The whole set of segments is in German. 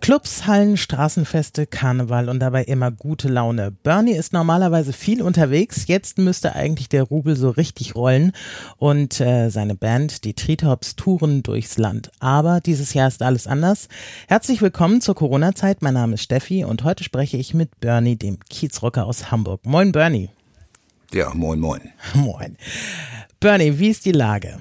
Clubs, Hallen, Straßenfeste, Karneval und dabei immer gute Laune. Bernie ist normalerweise viel unterwegs. Jetzt müsste eigentlich der Rubel so richtig rollen und äh, seine Band, die Treetops, touren durchs Land. Aber dieses Jahr ist alles anders. Herzlich willkommen zur Corona-Zeit. Mein Name ist Steffi und heute spreche ich mit Bernie, dem Kiezrocker aus Hamburg. Moin, Bernie. Ja, moin, moin. Moin. Bernie, wie ist die Lage?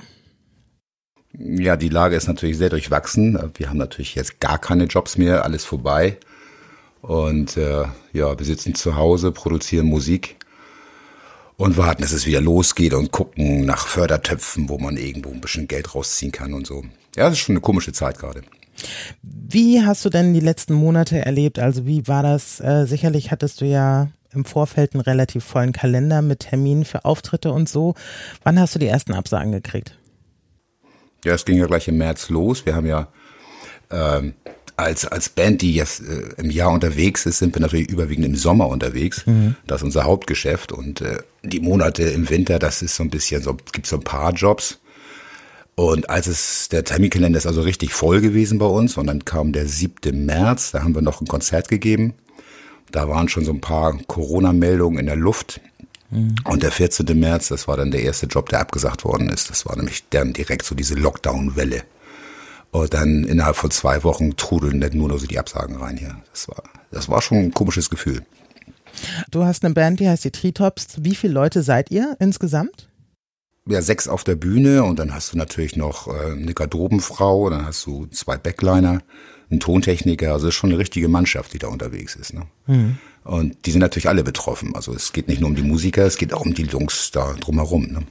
Ja, die Lage ist natürlich sehr durchwachsen. Wir haben natürlich jetzt gar keine Jobs mehr, alles vorbei. Und äh, ja, wir sitzen zu Hause, produzieren Musik und warten, dass es wieder losgeht und gucken nach Fördertöpfen, wo man irgendwo ein bisschen Geld rausziehen kann und so. Ja, das ist schon eine komische Zeit gerade. Wie hast du denn die letzten Monate erlebt? Also wie war das? Äh, sicherlich hattest du ja im Vorfeld einen relativ vollen Kalender mit Terminen für Auftritte und so. Wann hast du die ersten Absagen gekriegt? Ja, es ging ja gleich im März los. Wir haben ja ähm, als, als Band, die jetzt äh, im Jahr unterwegs ist, sind wir natürlich überwiegend im Sommer unterwegs. Mhm. Das ist unser Hauptgeschäft. Und äh, die Monate im Winter, das ist so ein bisschen so, gibt so ein paar Jobs. Und als es, der Terminkalender ist also richtig voll gewesen bei uns und dann kam der 7. März, da haben wir noch ein Konzert gegeben. Da waren schon so ein paar Corona-Meldungen in der Luft. Mhm. Und der 14. März, das war dann der erste Job, der abgesagt worden ist. Das war nämlich dann direkt so diese Lockdown-Welle. Und dann innerhalb von zwei Wochen trudeln dann nur noch so die Absagen rein hier. Das war, das war schon ein komisches Gefühl. Du hast eine Band, die heißt die Treetops. Wie viele Leute seid ihr insgesamt? Ja, sechs auf der Bühne und dann hast du natürlich noch äh, eine Garderobenfrau, dann hast du zwei Backliner, einen Tontechniker, also ist schon eine richtige Mannschaft, die da unterwegs ist. Ne? Mhm. Und die sind natürlich alle betroffen. Also es geht nicht nur um die Musiker, es geht auch um die Jungs da drumherum. Ne?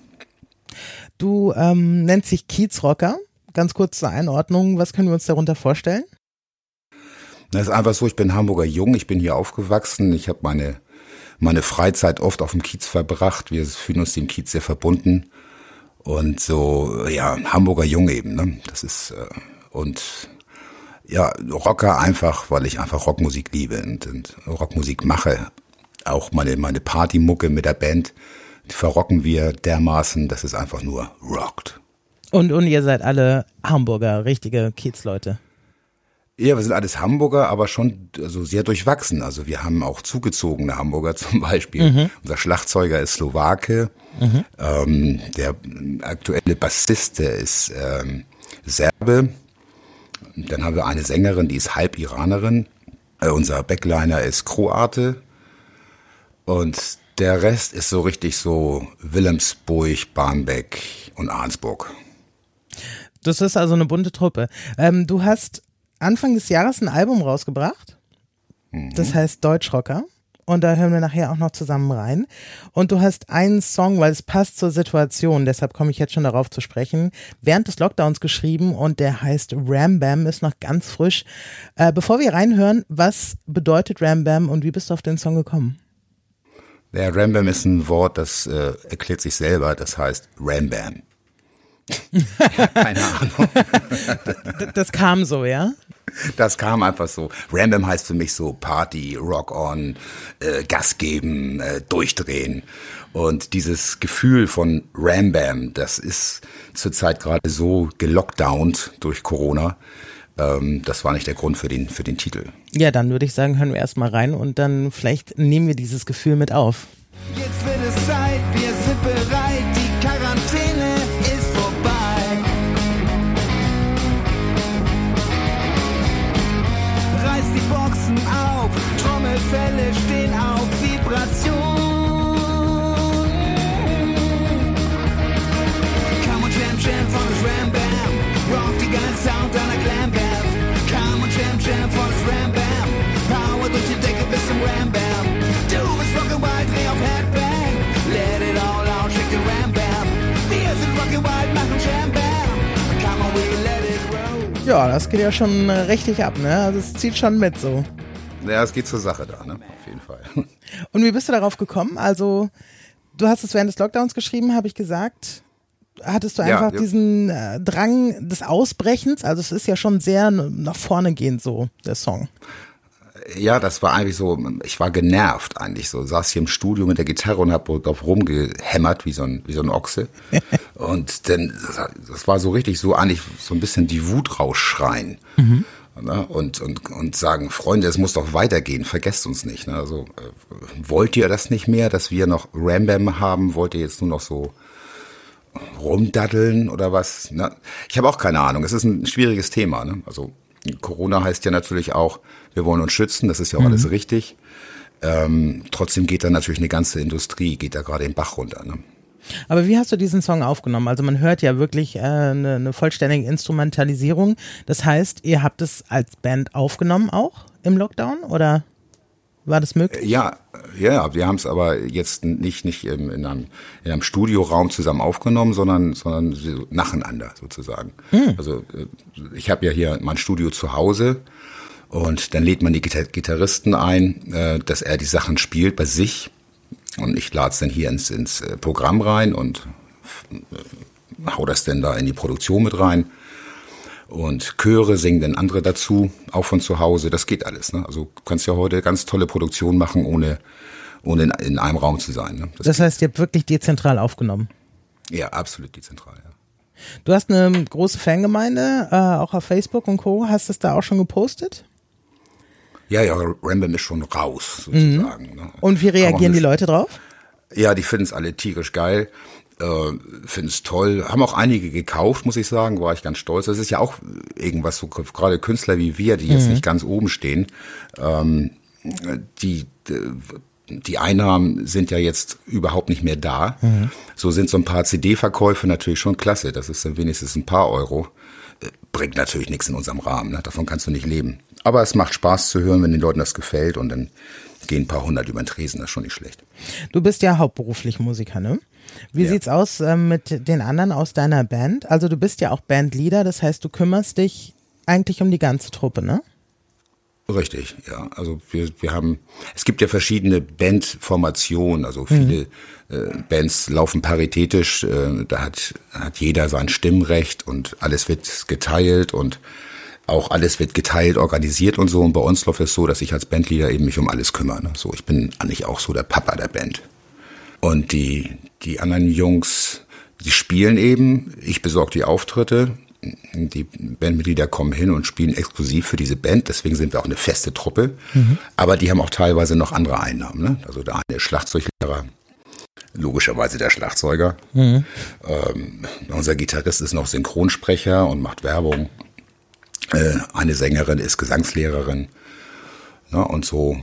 Du ähm, nennst dich Kiezrocker. Ganz kurz zur Einordnung, was können wir uns darunter vorstellen? Das ist einfach so, ich bin Hamburger Jung, ich bin hier aufgewachsen, ich habe meine, meine Freizeit oft auf dem Kiez verbracht. Wir fühlen uns dem Kiez sehr verbunden. Und so, ja, Hamburger Jung eben, ne? Das ist, äh, und ja, Rocker einfach, weil ich einfach Rockmusik liebe und, und Rockmusik mache. Auch meine, meine Partymucke mit der Band, die verrocken wir dermaßen, dass es einfach nur rockt. Und, und ihr seid alle Hamburger, richtige Kiezleute. Ja, wir sind alles Hamburger, aber schon also sehr durchwachsen. Also wir haben auch zugezogene Hamburger zum Beispiel. Mhm. Unser Schlagzeuger ist Slowake. Mhm. Ähm, der aktuelle Bassist, der ist ähm, Serbe. Dann haben wir eine Sängerin, die ist halb Iranerin. Äh, unser Backliner ist Kroate. Und der Rest ist so richtig so Wilhelmsburg, Barmbek und Arnsburg. Das ist also eine bunte Truppe. Ähm, du hast Anfang des Jahres ein Album rausgebracht. Mhm. Das heißt Deutschrocker und da hören wir nachher auch noch zusammen rein. Und du hast einen Song, weil es passt zur Situation, deshalb komme ich jetzt schon darauf zu sprechen, während des Lockdowns geschrieben und der heißt Ram Bam, ist noch ganz frisch. Äh, bevor wir reinhören, was bedeutet Ram Bam und wie bist du auf den Song gekommen? Der Rambam ist ein Wort, das äh, erklärt sich selber, das heißt Rambam. keine Ahnung. das, das kam so, ja? Das kam einfach so. Random heißt für mich so Party, Rock on, äh, Gas geben, äh, durchdrehen. Und dieses Gefühl von Rambam, das ist zurzeit gerade so gelockdownt durch Corona. Ähm, das war nicht der Grund für den, für den Titel. Ja, dann würde ich sagen, hören wir erstmal rein und dann vielleicht nehmen wir dieses Gefühl mit auf. Jetzt wird Ja, das geht ja schon äh, richtig ab, ne? Also es zieht schon mit so. Ja, es geht zur Sache da, ne? Auf jeden Fall. Und wie bist du darauf gekommen? Also, du hast es während des Lockdowns geschrieben, habe ich gesagt. Hattest du Ja, einfach ja. diesen äh, Drang des Ausbrechens? Also es ist ja schon sehr nach vorne gehend so, der Song. Ja, das war eigentlich so, ich war genervt eigentlich so, saß hier im Studio mit der Gitarre und hab drauf rumgehämmert wie so ein, wie so ein Ochse. und dann, das war so richtig so eigentlich so ein bisschen die Wut rausschreien. Mhm. Ne? Und, und, und sagen, Freunde, es muss doch weitergehen, vergesst uns nicht. Ne? Also, wollt ihr das nicht mehr, dass wir noch Rambam haben? Wollt ihr jetzt nur noch so rumdaddeln oder was? Ne? Ich habe auch keine Ahnung. Es ist ein schwieriges Thema. Ne? Also Corona heißt ja natürlich auch, wir wollen uns schützen, das ist ja auch mhm. alles richtig. Ähm, trotzdem geht da natürlich eine ganze Industrie, geht da gerade den Bach runter. Ne? Aber wie hast du diesen Song aufgenommen? Also man hört ja wirklich äh, eine, eine vollständige Instrumentalisierung. Das heißt, ihr habt es als Band aufgenommen auch im Lockdown oder? War das möglich? Ja, ja, wir haben es aber jetzt nicht nicht in, in, einem, in einem Studioraum zusammen aufgenommen, sondern sondern nacheinander sozusagen. Hm. Also äh, ich habe ja hier mein Studio zu Hause und dann lädt man die Gitarristen ein, äh, dass er die Sachen spielt bei sich und ich lade es dann hier ins, ins äh, Programm rein und hau das dann da in die Produktion mit rein. Und Chöre singen dann andere dazu, auch von zu Hause. Das geht alles. Ne? Also du kannst ja heute ganz tolle Produktionen machen, ohne, ohne in, in einem Raum zu sein. Ne? Das, das heißt, ihr habt wirklich dezentral aufgenommen? Ja, absolut dezentral, ja. Du hast eine große Fangemeinde, äh, auch auf Facebook und Co. Hast du es da auch schon gepostet? Ja, ja, Rambam ist schon raus, sozusagen. Mhm. Ne? Und wie reagieren die Leute drauf? Ja, die finden es alle tierisch geil äh, finde es toll. Haben auch einige gekauft, muss ich sagen, war ich ganz stolz. Das ist ja auch irgendwas, so gerade Künstler wie wir, die jetzt mhm. nicht ganz oben stehen, ähm, die, die Einnahmen sind ja jetzt überhaupt nicht mehr da. Mhm. So sind so ein paar CD-Verkäufe natürlich schon klasse. Das ist dann wenigstens ein paar Euro. Äh, bringt natürlich nichts in unserem Rahmen. Ne? Davon kannst du nicht leben. Aber es macht Spaß zu hören, wenn den Leuten das gefällt und dann gehen ein paar hundert über den Tresen. Das ist schon nicht schlecht. Du bist ja hauptberuflich Musiker, ne? Wie ja. sieht's aus äh, mit den anderen aus deiner Band? Also du bist ja auch Bandleader, das heißt, du kümmerst dich eigentlich um die ganze Truppe, ne? Richtig, ja. Also wir, wir haben, es gibt ja verschiedene Bandformationen, also viele mhm. äh, Bands laufen paritätisch, äh, da hat, hat jeder sein Stimmrecht und alles wird geteilt und auch alles wird geteilt, organisiert und so. Und bei uns läuft es so, dass ich als Bandleader eben mich um alles kümmere. Ne? So, ich bin eigentlich auch so der Papa der Band. Und die, die anderen Jungs, die spielen eben, ich besorge die Auftritte, die Bandmitglieder kommen hin und spielen exklusiv für diese Band, deswegen sind wir auch eine feste Truppe. Mhm. Aber die haben auch teilweise noch andere Einnahmen. Ne? Also der eine ist Schlagzeuglehrer, logischerweise der Schlagzeuger. Mhm. Ähm, unser Gitarrist ist noch Synchronsprecher und macht Werbung. Äh, eine Sängerin ist Gesangslehrerin. Ne? Und so,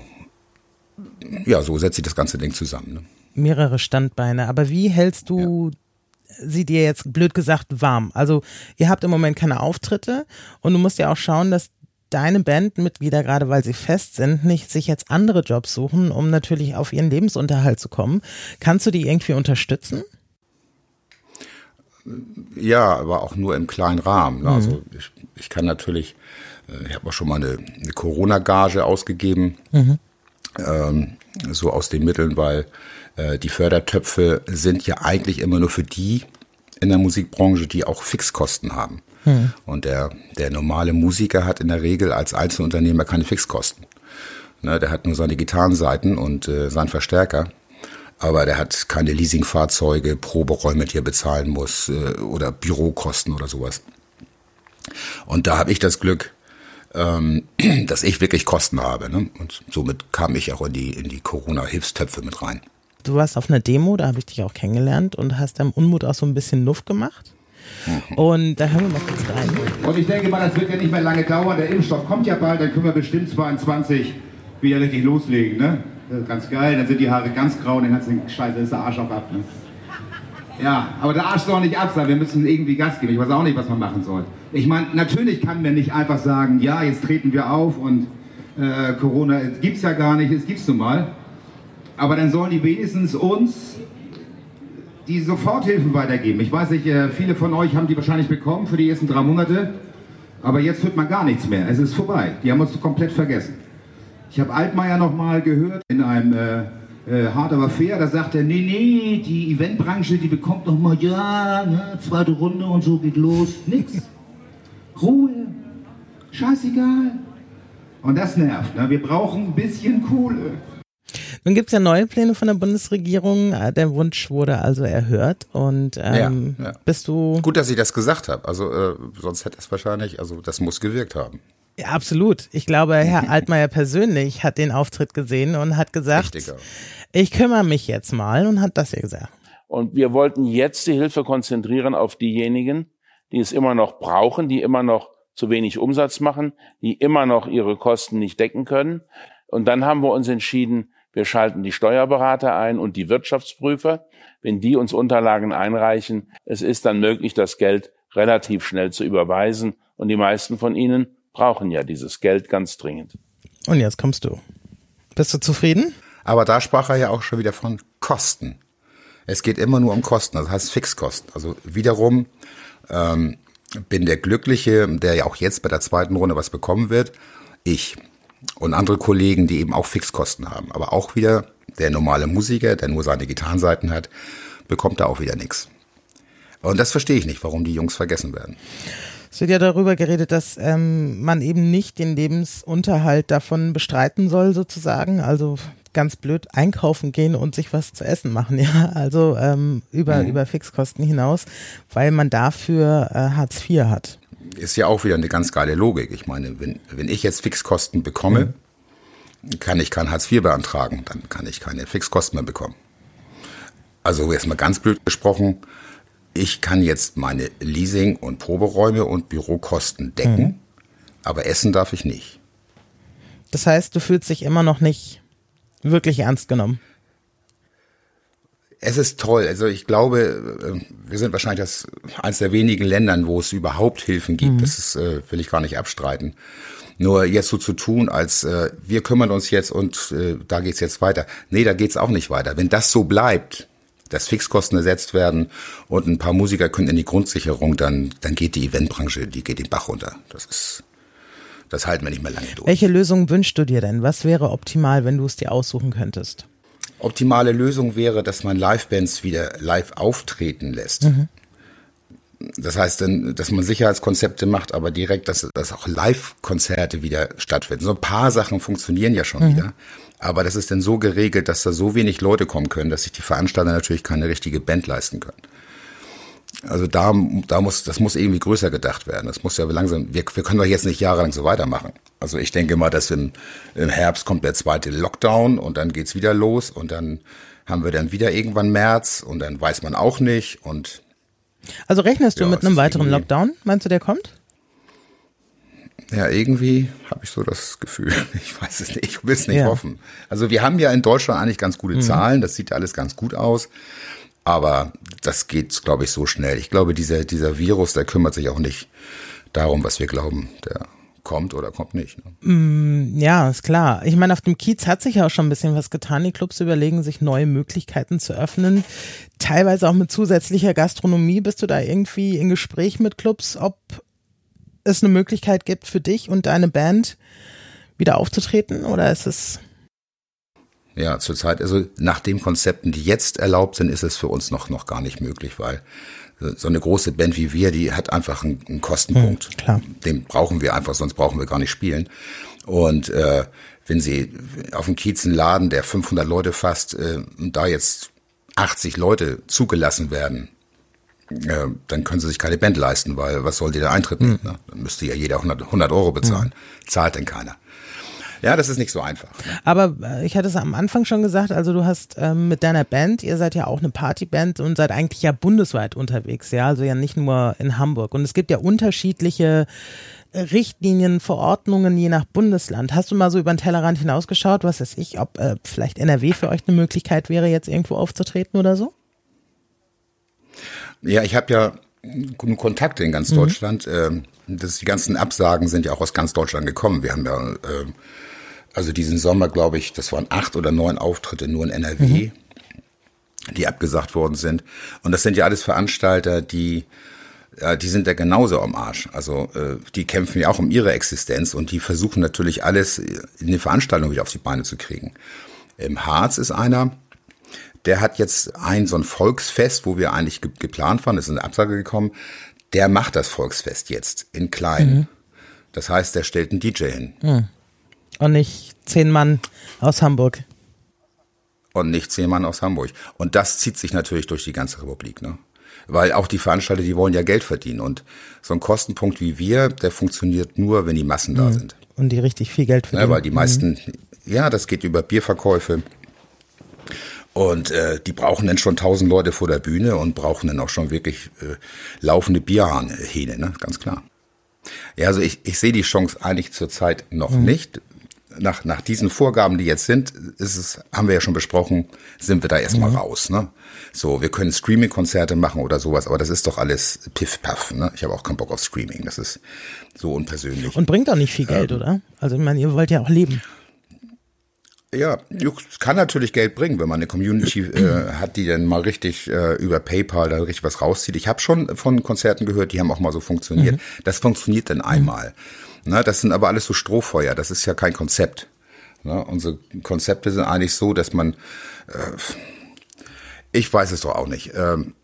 ja, so setzt sich das ganze Ding zusammen. Ne? mehrere Standbeine. Aber wie hältst du ja. sie dir jetzt blöd gesagt warm? Also ihr habt im Moment keine Auftritte und du musst ja auch schauen, dass deine Bandmitglieder, gerade weil sie fest sind, nicht sich jetzt andere Jobs suchen, um natürlich auf ihren Lebensunterhalt zu kommen. Kannst du die irgendwie unterstützen? Ja, aber auch nur im kleinen Rahmen. Ne? Also mhm. Also ich, ich, kann natürlich, äh, ich habe auch schon mal eine, eine Corona-Gage ausgegeben, mhm. ähm, so aus den Mitteln, weil äh, die Fördertöpfe sind ja eigentlich immer nur für die in der Musikbranche, die auch Fixkosten haben. Hm. Und der, der normale Musiker hat in der Regel als Einzelunternehmer keine Fixkosten. Ne, der hat nur seine Gitarrenseiten und äh, seinen Verstärker. Aber der hat keine Leasingfahrzeuge, Proberäume, die er bezahlen muss äh, oder Bürokosten oder sowas. Und da habe ich das Glück, ähm, dass ich wirklich Kosten habe. Ne? Und somit kam ich auch in die, in die Corona-Hilfstöpfe mit rein du warst auf einer Demo, da habe ich dich auch kennengelernt und hast deinem Unmut auch so ein bisschen Nuff gemacht. Mhm. Und da hören wir mal kurz rein. Und ich denke mal, das wird ja nicht mehr lange dauern. Der Impfstoff kommt ja bald, dann können wir bestimmt 22 wieder richtig loslegen. Ne? Ganz geil, dann sind die Haare ganz grau und den ganzen Scheiße ist der Arsch auch ab. Ne? Ja, aber der Arsch soll nicht ab sein, wir müssen irgendwie Gas geben. Ich weiß auch nicht, was man machen soll. Ich meine, natürlich kann man nicht einfach sagen, ja, jetzt treten wir auf und äh, Corona es ja gar nicht, es gibt's nun mal. Aber dann sollen die wenigstens uns die Soforthilfen weitergeben. Ich weiß nicht, äh, viele von euch haben die wahrscheinlich bekommen für die ersten drei Monate. Aber jetzt hört man gar nichts mehr. Es ist vorbei. Die haben uns komplett vergessen. Ich habe Altmaier noch mal gehört in einem äh, äh, Hard aber fair. Da sagt er, nee, nee, die Eventbranche, die bekommt noch mal, ja, ne, zweite Runde und so geht los. Nix. Ruhe. Scheißegal. Und das nervt. Ne? Wir brauchen ein bisschen Kohle. Nun gibt es ja neue Pläne von der Bundesregierung. Äh, Der Wunsch wurde also erhört. Und ähm, Ja, ja. bist du Gut, dass ich das gesagt habe. Also äh, sonst hätte es wahrscheinlich, also das muss gewirkt haben. Ja, absolut. Ich glaube, Herr Altmaier persönlich hat den Auftritt gesehen und hat gesagt, Richtiger. ich kümmere mich jetzt mal und hat das hier gesagt. Und wir wollten jetzt die Hilfe konzentrieren auf diejenigen, die es immer noch brauchen, die immer noch zu wenig Umsatz machen, die immer noch ihre Kosten nicht decken können. Und dann haben wir uns entschieden, wir schalten die Steuerberater ein und die Wirtschaftsprüfer. Wenn die uns Unterlagen einreichen, es ist dann möglich, das Geld relativ schnell zu überweisen. Und die meisten von ihnen brauchen ja dieses Geld ganz dringend. Und jetzt kommst du. Bist du zufrieden? Aber da sprach er ja auch schon wieder von Kosten. Es geht immer nur um Kosten, das heißt Fixkosten. Also wiederum ähm, bin der Glückliche, der ja auch jetzt bei der zweiten Runde was bekommen wird, ich und andere Kollegen, die eben auch Fixkosten haben. Aber auch wieder der normale Musiker, der nur seine Gitarrenseiten hat, bekommt da auch wieder nichts. Und das verstehe ich nicht, warum die Jungs vergessen werden. Es wird ja darüber geredet, dass ähm, man eben nicht den Lebensunterhalt davon bestreiten soll, sozusagen. Also ganz blöd einkaufen gehen und sich was zu essen machen, ja. Also ähm, über, über Fixkosten hinaus, weil man dafür äh, Hartz IV hat. ist ja auch wieder eine ganz geile Logik. Ich meine, wenn, wenn ich jetzt Fixkosten bekomme, kann ich kein Hartz IV beantragen, dann kann ich keine Fixkosten mehr bekommen. Also jetzt mal ganz blöd gesprochen, ich kann jetzt meine Leasing- und Proberäume und Bürokosten decken, aber essen darf ich nicht. Das heißt, du fühlst dich immer noch nicht wirklich ernst genommen. Es ist toll. Also ich glaube, äh, wir sind wahrscheinlich das eines der wenigen Ländern, wo es überhaupt Hilfen gibt. Das ist, äh, will ich gar nicht abstreiten. Nur jetzt so zu tun, als äh, wir kümmern uns jetzt und äh, da geht's jetzt weiter. Nee, da geht's auch nicht weiter. Wenn das so bleibt, dass Fixkosten ersetzt werden und ein paar Musiker können in die Grundsicherung, dann, dann geht die Eventbranche, die geht den Bach runter. Das ist, das halten wir nicht mehr lange durch. Welche Lösung wünschst du dir denn? Was wäre optimal, wenn du es dir aussuchen könntest? optimale Lösung wäre, dass man Livebands wieder live auftreten lässt. Das heißt, dann, dass man Sicherheitskonzepte macht, aber direkt, dass, dass auch Live-Konzerte wieder stattfinden. So ein paar Sachen funktionieren ja schon wieder. Aber das ist dann so geregelt, dass da so wenig Leute kommen können, dass sich die Veranstalter natürlich keine richtige Band leisten können. Also da, da muss, das muss irgendwie größer gedacht werden. Das muss ja langsam, wir, wir können doch jetzt nicht jahrelang so weitermachen. Also ich denke mal, dass im, im Herbst kommt der zweite Lockdown und dann geht's wieder los und dann haben wir dann wieder irgendwann März und dann weiß man auch nicht und Also rechnest du Ja, mit einem weiteren Lockdown? Meinst du, der kommt? Ja, irgendwie habe ich so das Gefühl, ich weiß es nicht, ich will es nicht Ja. hoffen. Also wir haben ja in Deutschland eigentlich ganz gute Zahlen, das sieht alles ganz gut aus, aber das geht, glaube ich, so schnell. Ich glaube, dieser, dieser Virus, der kümmert sich auch nicht darum, was wir glauben, der kommt oder kommt nicht. Ne? Ja, ist klar. Ich meine, auf dem Kiez hat sich ja auch schon ein bisschen was getan. Die Clubs überlegen sich neue Möglichkeiten zu öffnen. Teilweise auch mit zusätzlicher Gastronomie. Bist du da irgendwie in Gespräch mit Clubs, ob es eine Möglichkeit gibt für dich und deine Band wieder aufzutreten? Oder ist es Ja, zurzeit, also nach den Konzepten, die jetzt erlaubt sind, ist es für uns noch, noch gar nicht möglich, weil so eine große Band wie wir, die hat einfach einen, einen Kostenpunkt. Hm, klar. Den brauchen wir einfach, sonst brauchen wir gar nicht spielen. Und äh, wenn Sie auf dem Kiez einen Laden, der 500 Leute fasst, äh, und da jetzt 80 Leute zugelassen werden, äh, dann können sie sich keine Band leisten, weil was soll die der Eintritt Hm. nehmen? Ne? Dann müsste ja jeder 100, 100 Euro bezahlen. Zahlt denn keiner. Ja, das ist nicht so einfach. Ne? Aber äh, ich hatte es am Anfang schon gesagt, also du hast ähm, mit deiner Band, ihr seid ja auch eine Partyband und seid eigentlich ja bundesweit unterwegs, ja, also ja nicht nur in Hamburg. Und es gibt ja unterschiedliche äh, Richtlinien, Verordnungen je nach Bundesland. Hast du mal so über den Tellerrand hinausgeschaut, was weiß ich, ob äh, vielleicht NRW für euch eine Möglichkeit wäre, jetzt irgendwo aufzutreten oder so? Ja, ich habe ja guten Kontakte in ganz Deutschland. Ähm, das, die ganzen Absagen sind ja auch aus ganz Deutschland gekommen. Wir haben ja, ähm, also diesen Sommer, glaube ich, das waren acht oder neun Auftritte nur in NRW, die abgesagt worden sind. Und das sind ja alles Veranstalter, die ja, die sind ja genauso am Arsch. Also äh, die kämpfen ja auch um ihre Existenz und die versuchen natürlich alles in den Veranstaltungen wieder auf die Beine zu kriegen. Im Harz ist einer, der hat jetzt ein so ein Volksfest, wo wir eigentlich ge geplant waren, es ist eine Absage gekommen, der macht das Volksfest jetzt in klein. Das heißt, der stellt einen DJ hin. Und nicht zehn Mann aus Hamburg. Und nicht zehn Mann aus Hamburg. Und das zieht sich natürlich durch die ganze Republik, ne? Weil auch die Veranstalter, die wollen ja Geld verdienen. Und so ein Kostenpunkt wie wir, der funktioniert nur, wenn die Massen da sind. Und die richtig viel Geld Ja, verdienen. weil die meisten, ja, das geht über Bierverkäufe. Und äh, die brauchen dann schon tausend Leute vor der Bühne und brauchen dann auch schon wirklich äh, laufende Bierhähne, ne? ganz klar. Ja, also ich, ich sehe die Chance eigentlich zurzeit noch nicht. Nach, nach diesen Vorgaben, die jetzt sind, ist es, haben wir ja schon besprochen, sind wir da erstmal raus. Ne? So, wir können Streaming-Konzerte machen oder sowas, aber das ist doch alles Piff-Paff. Ne? Ich habe auch keinen Bock auf Streaming. Das ist so unpersönlich. Und bringt auch nicht viel Geld, oder? Also ich meine, ihr wollt ja auch leben. Ja, es kann natürlich Geld bringen, wenn man eine Community äh, hat, die dann mal richtig äh, über PayPal da richtig was rauszieht. Ich habe schon von Konzerten gehört, die haben auch mal so funktioniert. Das funktioniert dann einmal. Na, das sind aber alles so Strohfeuer. Das ist ja kein Konzept. Na, unsere Konzepte sind eigentlich so, dass man, äh, ich weiß es doch auch nicht. Ähm,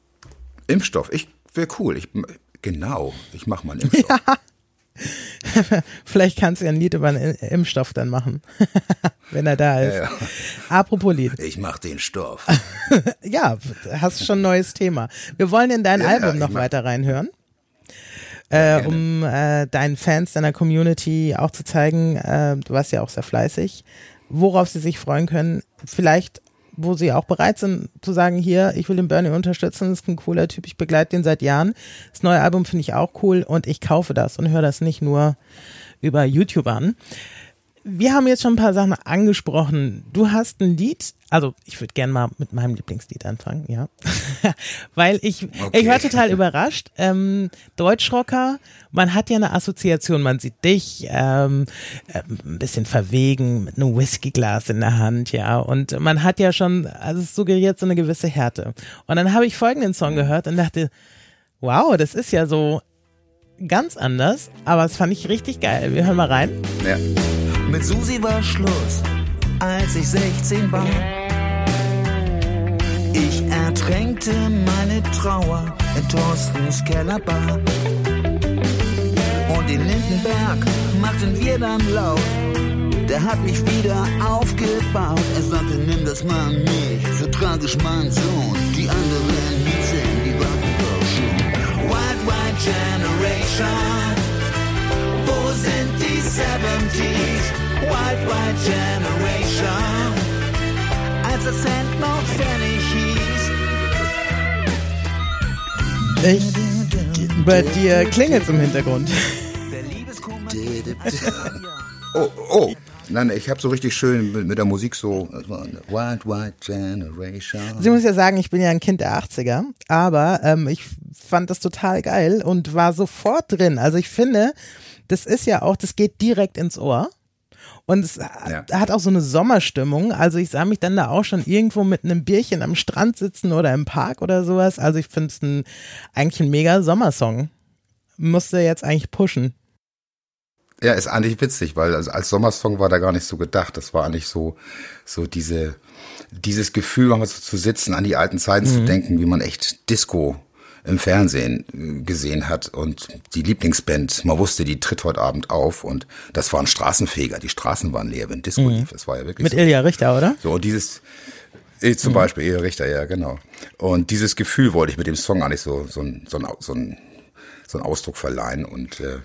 Impfstoff, ich wäre cool. Ich, genau, ich mache mal einen Impfstoff. Vielleicht kannst du ja ein Lied über einen Impfstoff dann machen, wenn er da ist. Ja, ja. Apropos Lied. Ich mache den Stoff. Ja, hast schon ein neues Thema. Wir wollen in dein Ja, Album noch mach- weiter reinhören. Äh, um äh, deinen Fans, deiner Community auch zu zeigen, äh, du warst ja auch sehr fleißig, worauf sie sich freuen können. Vielleicht, wo sie auch bereit sind zu sagen, hier, ich will den Bernie unterstützen, das ist ein cooler Typ, ich begleite den seit Jahren. Das neue Album finde ich auch cool und ich kaufe das und höre das nicht nur über YouTube an. Wir haben jetzt schon ein paar Sachen angesprochen. Du hast ein Lied, also ich würde gerne mal mit meinem Lieblingslied anfangen, ja. Weil ich, Okay. ich war total überrascht. Ähm, Deutschrocker, man hat ja eine Assoziation, man sieht dich ähm, ähm, ein bisschen verwegen mit einem Whiskyglas in der Hand, ja. Und man hat ja schon, also es suggeriert so eine gewisse Härte. Und dann habe ich folgenden Song gehört und dachte, wow, das ist ja so ganz anders, aber das fand ich richtig geil. Wir hören mal rein. Ja. Mit Susi war Schluss, als ich 16 war. Ich ertränkte meine Trauer in Thorstens Kellerbar. Und in Lindenberg machten wir dann laut. Der hat mich wieder aufgebaut. Er sagte, nimm das mal nicht, so tragisch mein Sohn. Die anderen Mädchen, die warten doch schon. White, white Generation. Wo sind die 70s? White, white Generation. Als der Cent noch Pfennig hieß. Ich, bei dir klingelt im Hintergrund. Der Liebeskummer. Oh, oh. Nein, ich habe so richtig schön mit, der Musik so das Wild White Generation. Sie muss ja sagen, ich bin ja ein Kind der 80er, aber ähm, ich fand das total geil und war sofort drin. Also ich finde, das ist ja auch, das geht direkt ins Ohr. Und es Ja. hat auch so eine Sommerstimmung. Also ich sah mich dann da auch schon irgendwo mit einem Bierchen am Strand sitzen oder im Park oder sowas. Also ich finde es ein, eigentlich ein mega Sommersong. Musste jetzt eigentlich pushen. Ja, ist eigentlich witzig, weil also als Sommersong war da gar nicht so gedacht. Das war eigentlich so, so diese, dieses Gefühl, nochmal so zu sitzen, an die alten Zeiten zu denken, wie man echt Disco im Fernsehen äh, gesehen hat und die Lieblingsband, man wusste, die tritt heute Abend auf und das war ein Straßenfeger. Die Straßen waren leer, wenn Disco lief. Das war ja wirklich Mit so. Ilja Richter, oder? So, und dieses, eh, zum Beispiel, Ehe Richter, ja, genau. Und dieses Gefühl wollte ich mit dem Song eigentlich so, so, ein, so, ein, so, ein, so einen Ausdruck verleihen. Und äh,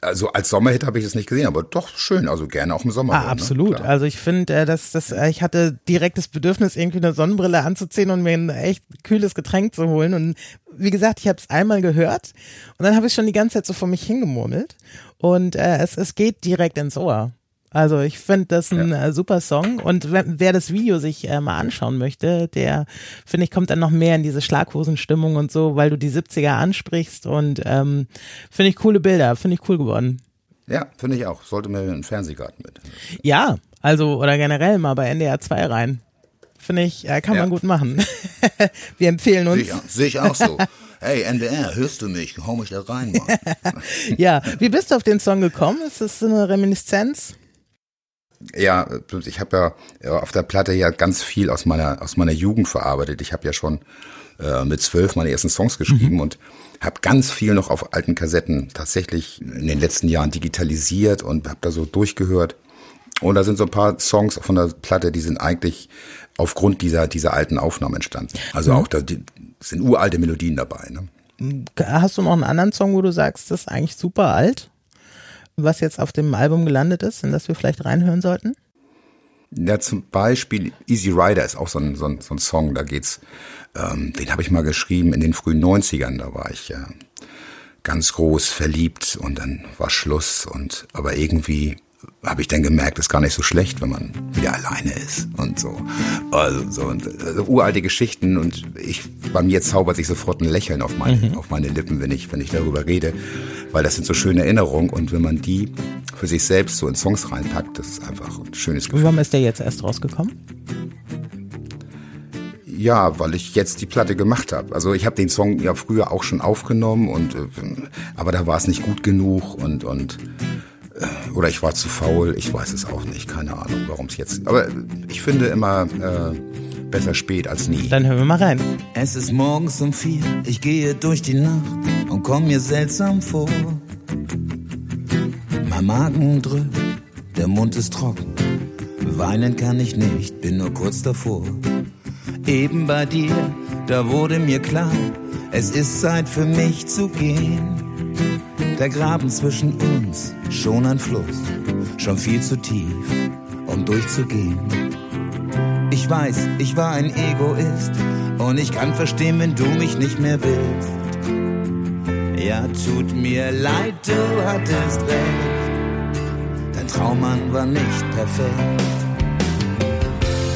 also als Sommerhit habe ich es nicht gesehen, aber doch schön, also gerne auch im Sommer. Ah, ne? absolut. Klar. Also ich finde, äh, dass das, äh, ich hatte direkt das Bedürfnis, irgendwie eine Sonnenbrille anzuziehen und mir ein echt kühles Getränk zu holen. Und wie gesagt, ich habe es einmal gehört und dann habe ich schon die ganze Zeit so vor mich hingemurmelt. Und äh, es, es geht direkt ins Ohr. Also ich finde das ein äh, super Song und wer, das Video sich äh, mal anschauen möchte, der finde ich kommt dann noch mehr in diese Schlaghosenstimmung und so, weil du die 70er ansprichst und ähm, finde ich coole Bilder, finde ich cool geworden. Ja, finde ich auch. Sollte mir einen Fernsehgarten mit. Ja, also oder generell mal bei NDR 2 rein. Finde ich, äh, kann Ja. man gut machen. Wir empfehlen uns. Sehe ich auch so. Hey, NDR, hörst du mich? Hau mich da rein, Mann. Ja, wie bist du auf den Song gekommen? Ist das so eine Reminiszenz? Ja, ich habe ja auf der Platte ja ganz viel aus meiner aus meiner Jugend verarbeitet. Ich habe ja schon äh, mit zwölf meine ersten Songs geschrieben und habe ganz viel noch auf alten Kassetten tatsächlich in den letzten Jahren digitalisiert und habe da so durchgehört. Und da sind so ein paar Songs von der Platte, die sind eigentlich aufgrund dieser, dieser alten Aufnahmen entstanden. Also auch da die, sind uralte Melodien dabei. Ne? Hast du noch einen anderen Song, wo du sagst, das ist eigentlich super alt, was jetzt auf dem Album gelandet ist, in das wir vielleicht reinhören sollten? Ja, zum Beispiel Easy Rider ist auch so ein, so ein, so ein Song, da geht's, ähm, den habe ich mal geschrieben in den frühen 90ern, da war ich äh, ganz groß verliebt und dann war Schluss und aber irgendwie habe ich dann gemerkt, ist gar nicht so schlecht, wenn man wieder alleine ist und so. Also so und, also uralte Geschichten und ich bei mir zaubert sich sofort ein Lächeln auf meine auf meine Lippen, wenn ich wenn ich darüber rede, weil das sind so schöne Erinnerungen und wenn man die für sich selbst so in Songs reinpackt, das ist einfach ein schönes Und Gefühl. warum ist der jetzt erst rausgekommen? Ja, weil ich jetzt die Platte gemacht habe. Also ich habe den Song ja früher auch schon aufgenommen und äh, aber da war es nicht gut genug und und äh, oder ich war zu faul, ich weiß es auch nicht, keine Ahnung, warum es jetzt. Aber ich finde immer äh, besser spät als nie. Dann hören wir mal rein. Es ist morgens um vier, ich gehe durch die Nacht und komm mir seltsam vor. Mein Magen drückt, der Mund ist trocken. Weinen kann ich nicht, bin nur kurz davor. Eben bei dir, da wurde mir klar, es ist Zeit für mich zu gehen. Der Graben zwischen uns, schon ein Fluss, schon viel zu tief, um durchzugehen. Ich weiß, ich war ein Egoist und ich kann verstehen, wenn du mich nicht mehr willst. Ja, tut mir leid, du hattest recht. Dein Traummann war nicht perfekt.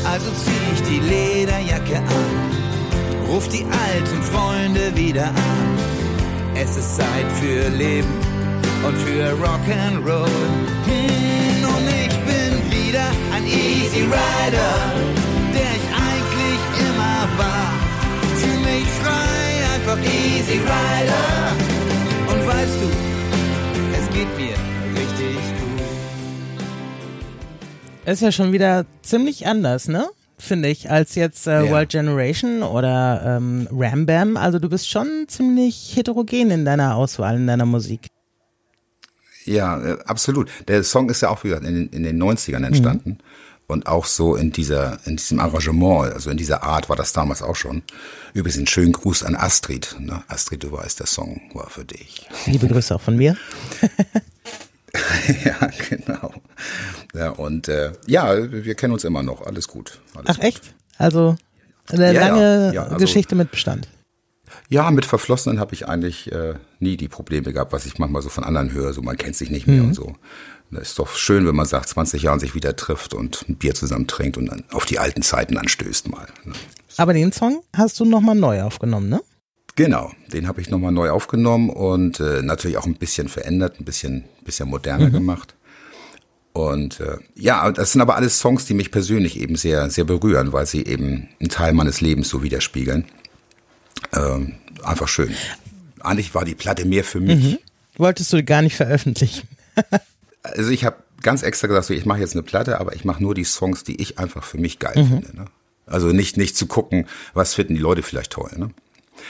Also zieh ich die Lederjacke an, ruf die alten Freunde wieder an. Es ist Zeit für Leben und für Rock'n'Roll. Hm, und ich bin wieder ein Easy Rider, Fühl mich frei, einfach Easy Rider. Und weißt du, es geht mir richtig gut. Ist ja schon wieder ziemlich anders, ne? Finde ich, als jetzt äh, Ja. World Generation oder ähm, Ram Bam. Also du bist schon ziemlich heterogen in deiner Auswahl, in deiner Musik. Ja, äh, absolut. Der Song ist ja auch wieder in, den- in den 90ern entstanden. Und auch so in dieser, in diesem Arrangement, also in dieser Art war das damals auch schon. Übrigens einen schönen Gruß an Astrid. Ne? Astrid, du weißt, der Song war für dich. Liebe Grüße auch von mir. ja, genau. Ja, und äh, ja, wir kennen uns immer noch. Alles gut. Alles Ach echt? Also eine Ja, lange Ja, also- Geschichte mit Bestand. Ja, mit Verflossenen habe ich eigentlich äh, nie die Probleme gehabt, was ich manchmal so von anderen höre, so man kennt sich nicht mehr und so. Das ist doch schön, wenn man sagt, 20 Jahren sich wieder trifft und ein Bier zusammen trinkt und dann auf die alten Zeiten anstößt mal. ne? Aber den Song hast du nochmal neu aufgenommen, ne? Genau, den habe ich nochmal neu aufgenommen und äh, natürlich auch ein bisschen verändert, ein bisschen, bisschen moderner gemacht. Und äh, ja, das sind aber alles Songs, die mich persönlich eben sehr, sehr berühren, weil sie eben einen Teil meines Lebens so widerspiegeln. Ähm, einfach schön. Eigentlich war die Platte mehr für mich. Wolltest du gar nicht veröffentlichen. Also ich habe ganz extra gesagt, so, ich mache jetzt eine Platte, aber ich mache nur die Songs, die ich einfach für mich geil finde. Ne? Also nicht, nicht zu gucken, was finden die Leute vielleicht toll. Ne?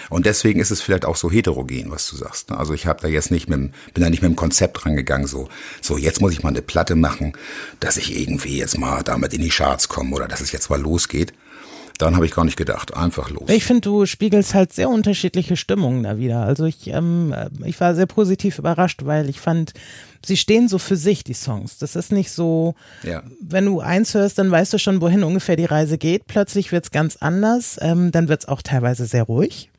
Und deswegen ist es vielleicht auch so heterogen, was du sagst. Ne? Also ich habe da jetzt nicht mit, dem- bin da nicht mit dem Konzept rangegangen, so, so jetzt muss ich mal eine Platte machen, dass ich irgendwie jetzt mal damit in die Charts komme oder dass es jetzt mal losgeht. Daran habe ich gar nicht gedacht. Einfach los. Ich finde, du spiegelst halt sehr unterschiedliche Stimmungen da wieder. Also ich, ähm, äh, ich war sehr positiv überrascht, weil ich fand, sie stehen so für sich, die Songs. Das ist nicht so, Ja. wenn du eins hörst, dann weißt du schon, wohin ungefähr die Reise geht. Plötzlich wird's ganz anders. Ähm, dann wird's auch teilweise sehr ruhig.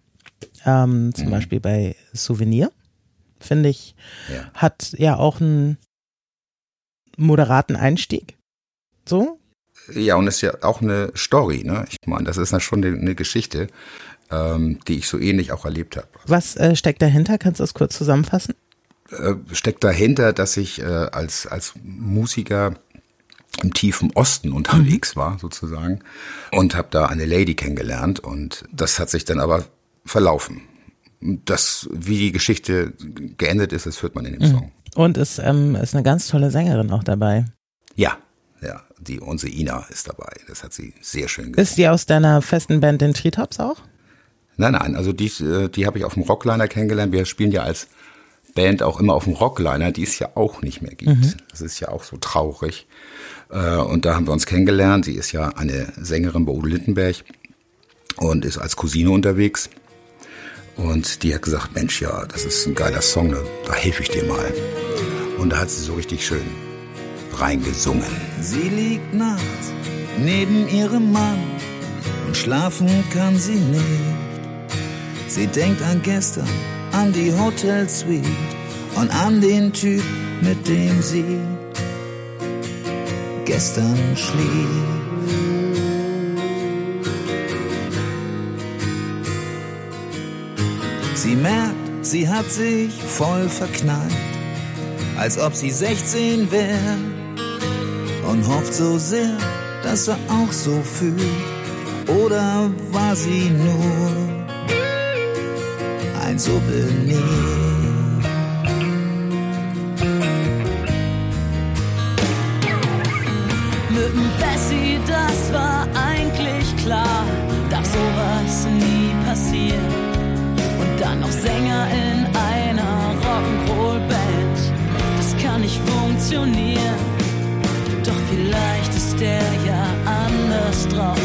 Ähm, zum Beispiel bei Souvenir, finde ich, Ja. hat ja auch einen moderaten Einstieg. So, Ja, und es ist ja auch eine Story, ne? Ich meine, das ist ja schon eine, eine Geschichte, ähm, die ich so ähnlich auch erlebt habe. was äh, steckt dahinter? Kannst du das kurz zusammenfassen? Äh, steckt dahinter, dass ich äh, als, als Musiker im tiefen Osten unterwegs war, sozusagen, und habe da eine Lady kennengelernt und das hat sich dann aber verlaufen. Das, wie die Geschichte geendet ist, das hört man in dem Song. Und es ähm, ist eine ganz tolle Sängerin auch dabei. Ja, ja, die unsere Ina ist dabei. Das hat sie sehr schön gemacht. Ist die aus deiner festen Band den Treetops auch? Nein, nein, also die, äh, die habe ich auf dem Rockliner kennengelernt. Wir spielen ja als Band auch immer auf dem Rockliner, die es ja auch nicht mehr gibt. Das ist ja auch so traurig. Äh, und da haben wir uns kennengelernt. Sie ist ja eine Sängerin bei Udo Littenberg und ist als Cousine unterwegs. Und die hat gesagt, Mensch, ja, das ist ein geiler Song, da, da helfe ich dir mal. Und da hat sie so richtig schön reingesungen. Sie liegt nachts neben ihrem Mann und schlafen kann sie nicht. Sie denkt an gestern, an die Hotelsuite und an den Typ, mit dem sie gestern schlief. Sie merkt, sie hat sich voll verknallt, als ob sie 16 wäre und hofft so sehr, dass er auch so fühlt. Oder war sie nur ein Souvenir? Mit Bessie, das war eigentlich klar, darf sowas nie passieren. Und dann noch Sänger in einer Rock'n'Roll-Band, das kann nicht funktionieren. Doch vielleicht ist der ja anders drauf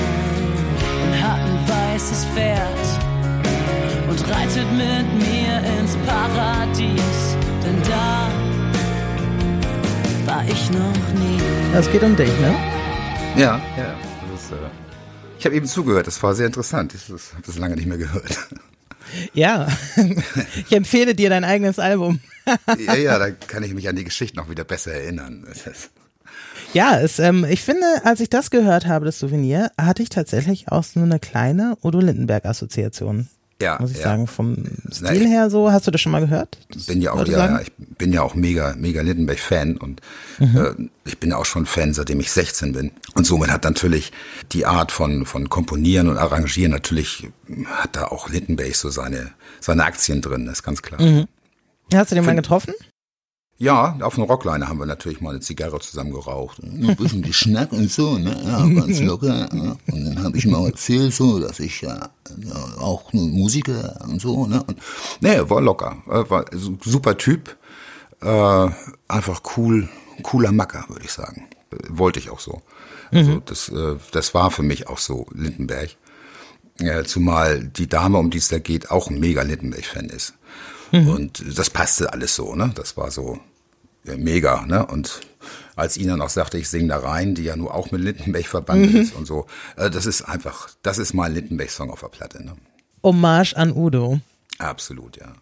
und hat ein weißes Pferd und reitet mit mir ins Paradies, denn da war ich noch nie. Das geht um dich, ne? Ja, ja. Das ist, äh, ich habe eben zugehört, das war sehr interessant. Ich habe das lange nicht mehr gehört. Ja. Ich empfehle dir dein eigenes Album. ja, ja, da kann ich mich an die Geschichte noch wieder besser erinnern. Das ist- Ja, es, ähm, ich finde, als ich das gehört habe, das Souvenir, hatte ich tatsächlich auch so eine kleine Udo Lindenberg-Assoziation. Ja, Muss ich ja. sagen, vom Na, Stil her so. Hast du das schon mal gehört? bin ja auch, ja, ja, ich bin ja auch mega, mega Lindenberg-Fan und Mhm. äh, ich bin auch schon Fan, seitdem ich 16 bin. Und somit hat natürlich die Art von, von Komponieren und Arrangieren natürlich, hat da auch Lindenberg so seine, seine Aktien drin, ist ganz klar. Mhm. Hast du den mal getroffen? Ja, auf einer Rockliner haben wir natürlich mal eine Zigarre zusammen geraucht. Ein bisschen geschnackt und so, ne? Ja, ganz locker. Ja. Und dann habe ich auch erzählt, so, dass ich ja, auch Musiker und so, ne? Und, nee, war locker. Äh, War su- super Typ. Äh, einfach cool, cooler Macker, würde ich sagen. Äh, Wollte ich auch so. Also das, äh, das war für mich auch so Lindenberg. Ja, zumal die Dame, um die es da geht, auch ein mega Lindenberg-Fan ist. Und das passte alles so, ne? Das war so ja, mega, ne? Und als Ina noch sagte, ich singe da rein, die ja nur auch mit Lindenberg verbannt ist und so, äh, das ist einfach, das ist mal ein Lindenberg-Song auf der Platte, ne? Hommage an Udo. Absolut, ja.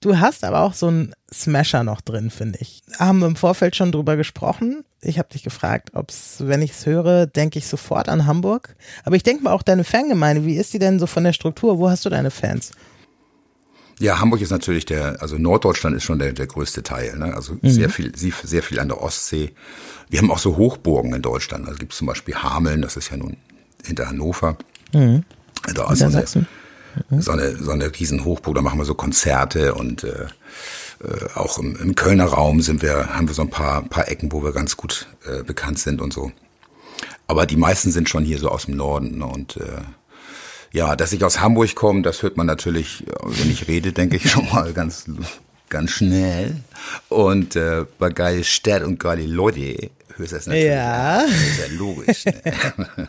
Du hast aber auch so einen Smasher noch drin, finde ich. Haben wir im Vorfeld schon drüber gesprochen. Ich habe dich gefragt, ob's, wenn ich es höre, denke ich sofort an Hamburg. Aber ich denke mal auch deine Fangemeinde. Wie ist die denn so von der Struktur? Wo hast du deine Fans? Ja, Hamburg ist natürlich der, also Norddeutschland ist schon der, der größte Teil, ne? Also sehr viel, sehr viel an der Ostsee. Wir haben auch so Hochburgen in Deutschland. Also gibt es zum Beispiel Hameln, das ist ja nun hinter Hannover. Da ist so eine, Niedersachsen. so eine, so eine riesen Hochburg, da machen wir so Konzerte und äh, äh, auch im, im Kölner Raum sind wir, haben wir so ein paar, paar Ecken, wo wir ganz gut äh, bekannt sind und so. Aber die meisten sind schon hier so aus dem Norden. Ne? Und äh, ja, dass ich aus Hamburg komme, das hört man natürlich, äh, wenn ich rede, denke ich schon mal ganz, ganz schnell. Und äh, bei geile Stadt und geile Leute hörst du das natürlich. Ja. Das ist ja logisch. Ne?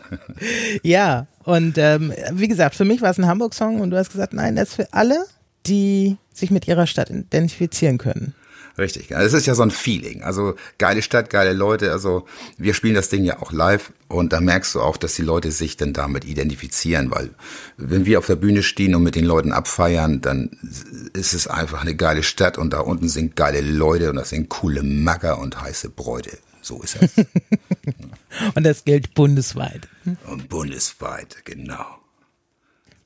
Ja, und ähm, wie gesagt, für mich war es ein Hamburg-Song und du hast gesagt, nein, das ist für alle, die sich mit ihrer Stadt identifizieren können. Richtig, es ist ja so ein Feeling. Also geile Stadt, geile Leute. Also wir spielen das Ding ja auch live und da merkst du auch, dass die Leute sich dann damit identifizieren, weil wenn wir auf der Bühne stehen und mit den Leuten abfeiern, dann ist es einfach eine geile Stadt und da unten sind geile Leute und das sind coole Macker und heiße Bräute. So ist es. Und das gilt bundesweit. und bundesweit, genau.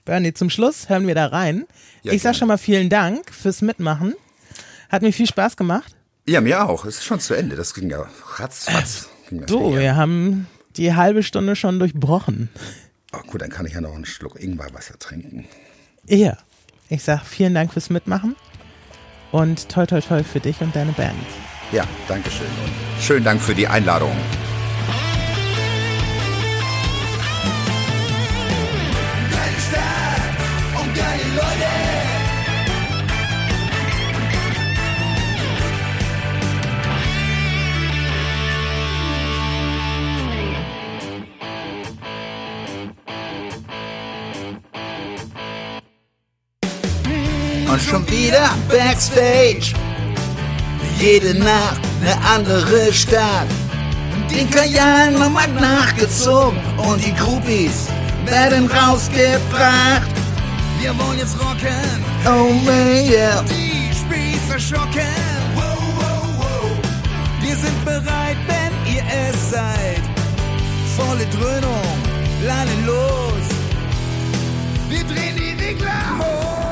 Bernie, zum Schluss hören wir da rein. Ja, ich sag gerne. schon mal vielen Dank fürs Mitmachen. Hat mir viel Spaß gemacht. Ja, mir auch. Es ist schon zu Ende. Das ging ja ratzfatz. Ging Du, hier. wir haben die halbe Stunde schon durchbrochen. Oh, gut, dann kann ich ja noch einen Schluck Ingwerwasser trinken. Ja. Ich sag vielen Dank fürs Mitmachen und toi toi toi für dich und deine Band. Ja, danke schön. Und schönen Dank für die Einladung. Schon wieder Backstage. Jede Nacht eine andere Stadt. Den Kajal nochmal nachgezogen und die Groupies werden rausgebracht. Wir wollen jetzt rocken. Oh man, yeah. Die Spießer schocken. Wow, wow, wow. Wir sind bereit, wenn ihr es seid. Volle Dröhnung, laden los. Wir drehen die Regler hoch.